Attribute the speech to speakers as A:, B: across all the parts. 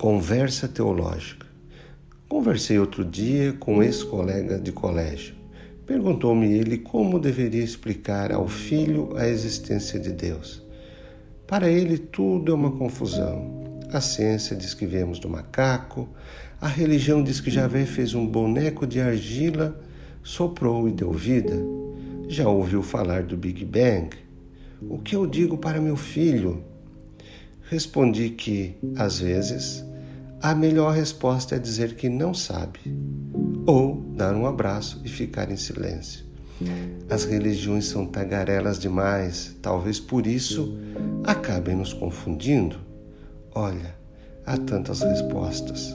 A: Conversa teológica. Conversei outro dia com um ex-colega de colégio. Perguntou-me ele como deveria explicar ao filho a existência de Deus. Para ele, tudo é uma confusão. A ciência diz que viemos do macaco, a religião diz que Javé fez um boneco de argila, soprou e deu vida. Já ouviu falar do Big Bang? O que eu digo para meu filho? Respondi que, às vezes, a melhor resposta é dizer que não sabe, ou dar um abraço e ficar em silêncio. As religiões são tagarelas demais, talvez por isso acabem nos confundindo. Olha, há tantas respostas.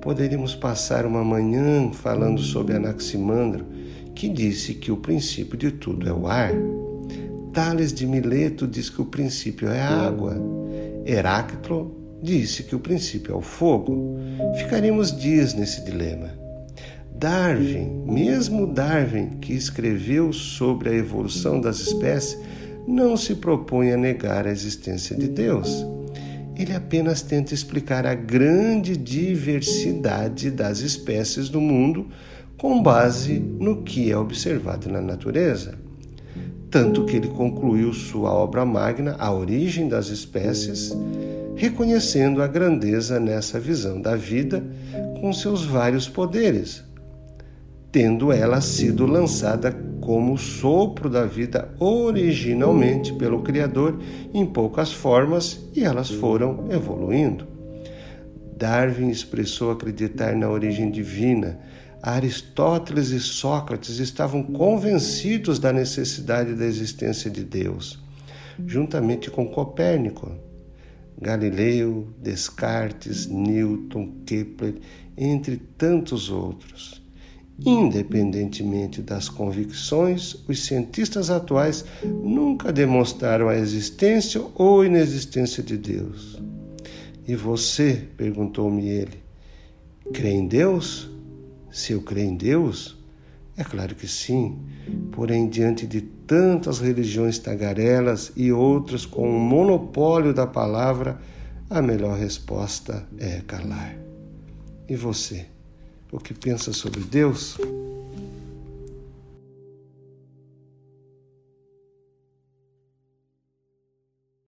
A: Poderíamos passar uma manhã falando sobre Anaximandro, que disse que o princípio de tudo é o ar. Tales de Mileto diz que o princípio é a água. Heráclito disse que o princípio é o fogo. Ficaríamos dias nesse dilema. Darwin, mesmo Darwin, que escreveu sobre a evolução das espécies, não se propõe a negar a existência de Deus. Ele apenas tenta explicar a grande diversidade das espécies do mundo com base no que é observado na natureza. Tanto que ele concluiu sua obra magna, A Origem das Espécies, reconhecendo a grandeza nessa visão da vida com seus vários poderes, tendo ela sido lançada como sopro da vida originalmente pelo Criador em poucas formas e elas foram evoluindo. Darwin expressou acreditar na origem divina. Aristóteles e Sócrates estavam convencidos da necessidade da existência de Deus, juntamente com Copérnico. Galileu, Descartes, Newton, Kepler, entre tantos outros. Independentemente das convicções, os cientistas atuais nunca demonstraram a existência ou inexistência de Deus. E você, perguntou-me ele, crê em Deus? Se eu creio em Deus? É claro que sim, porém, diante de tantas religiões tagarelas e outras com o monopólio da palavra, a melhor resposta é calar. E você? o que pensa sobre Deus?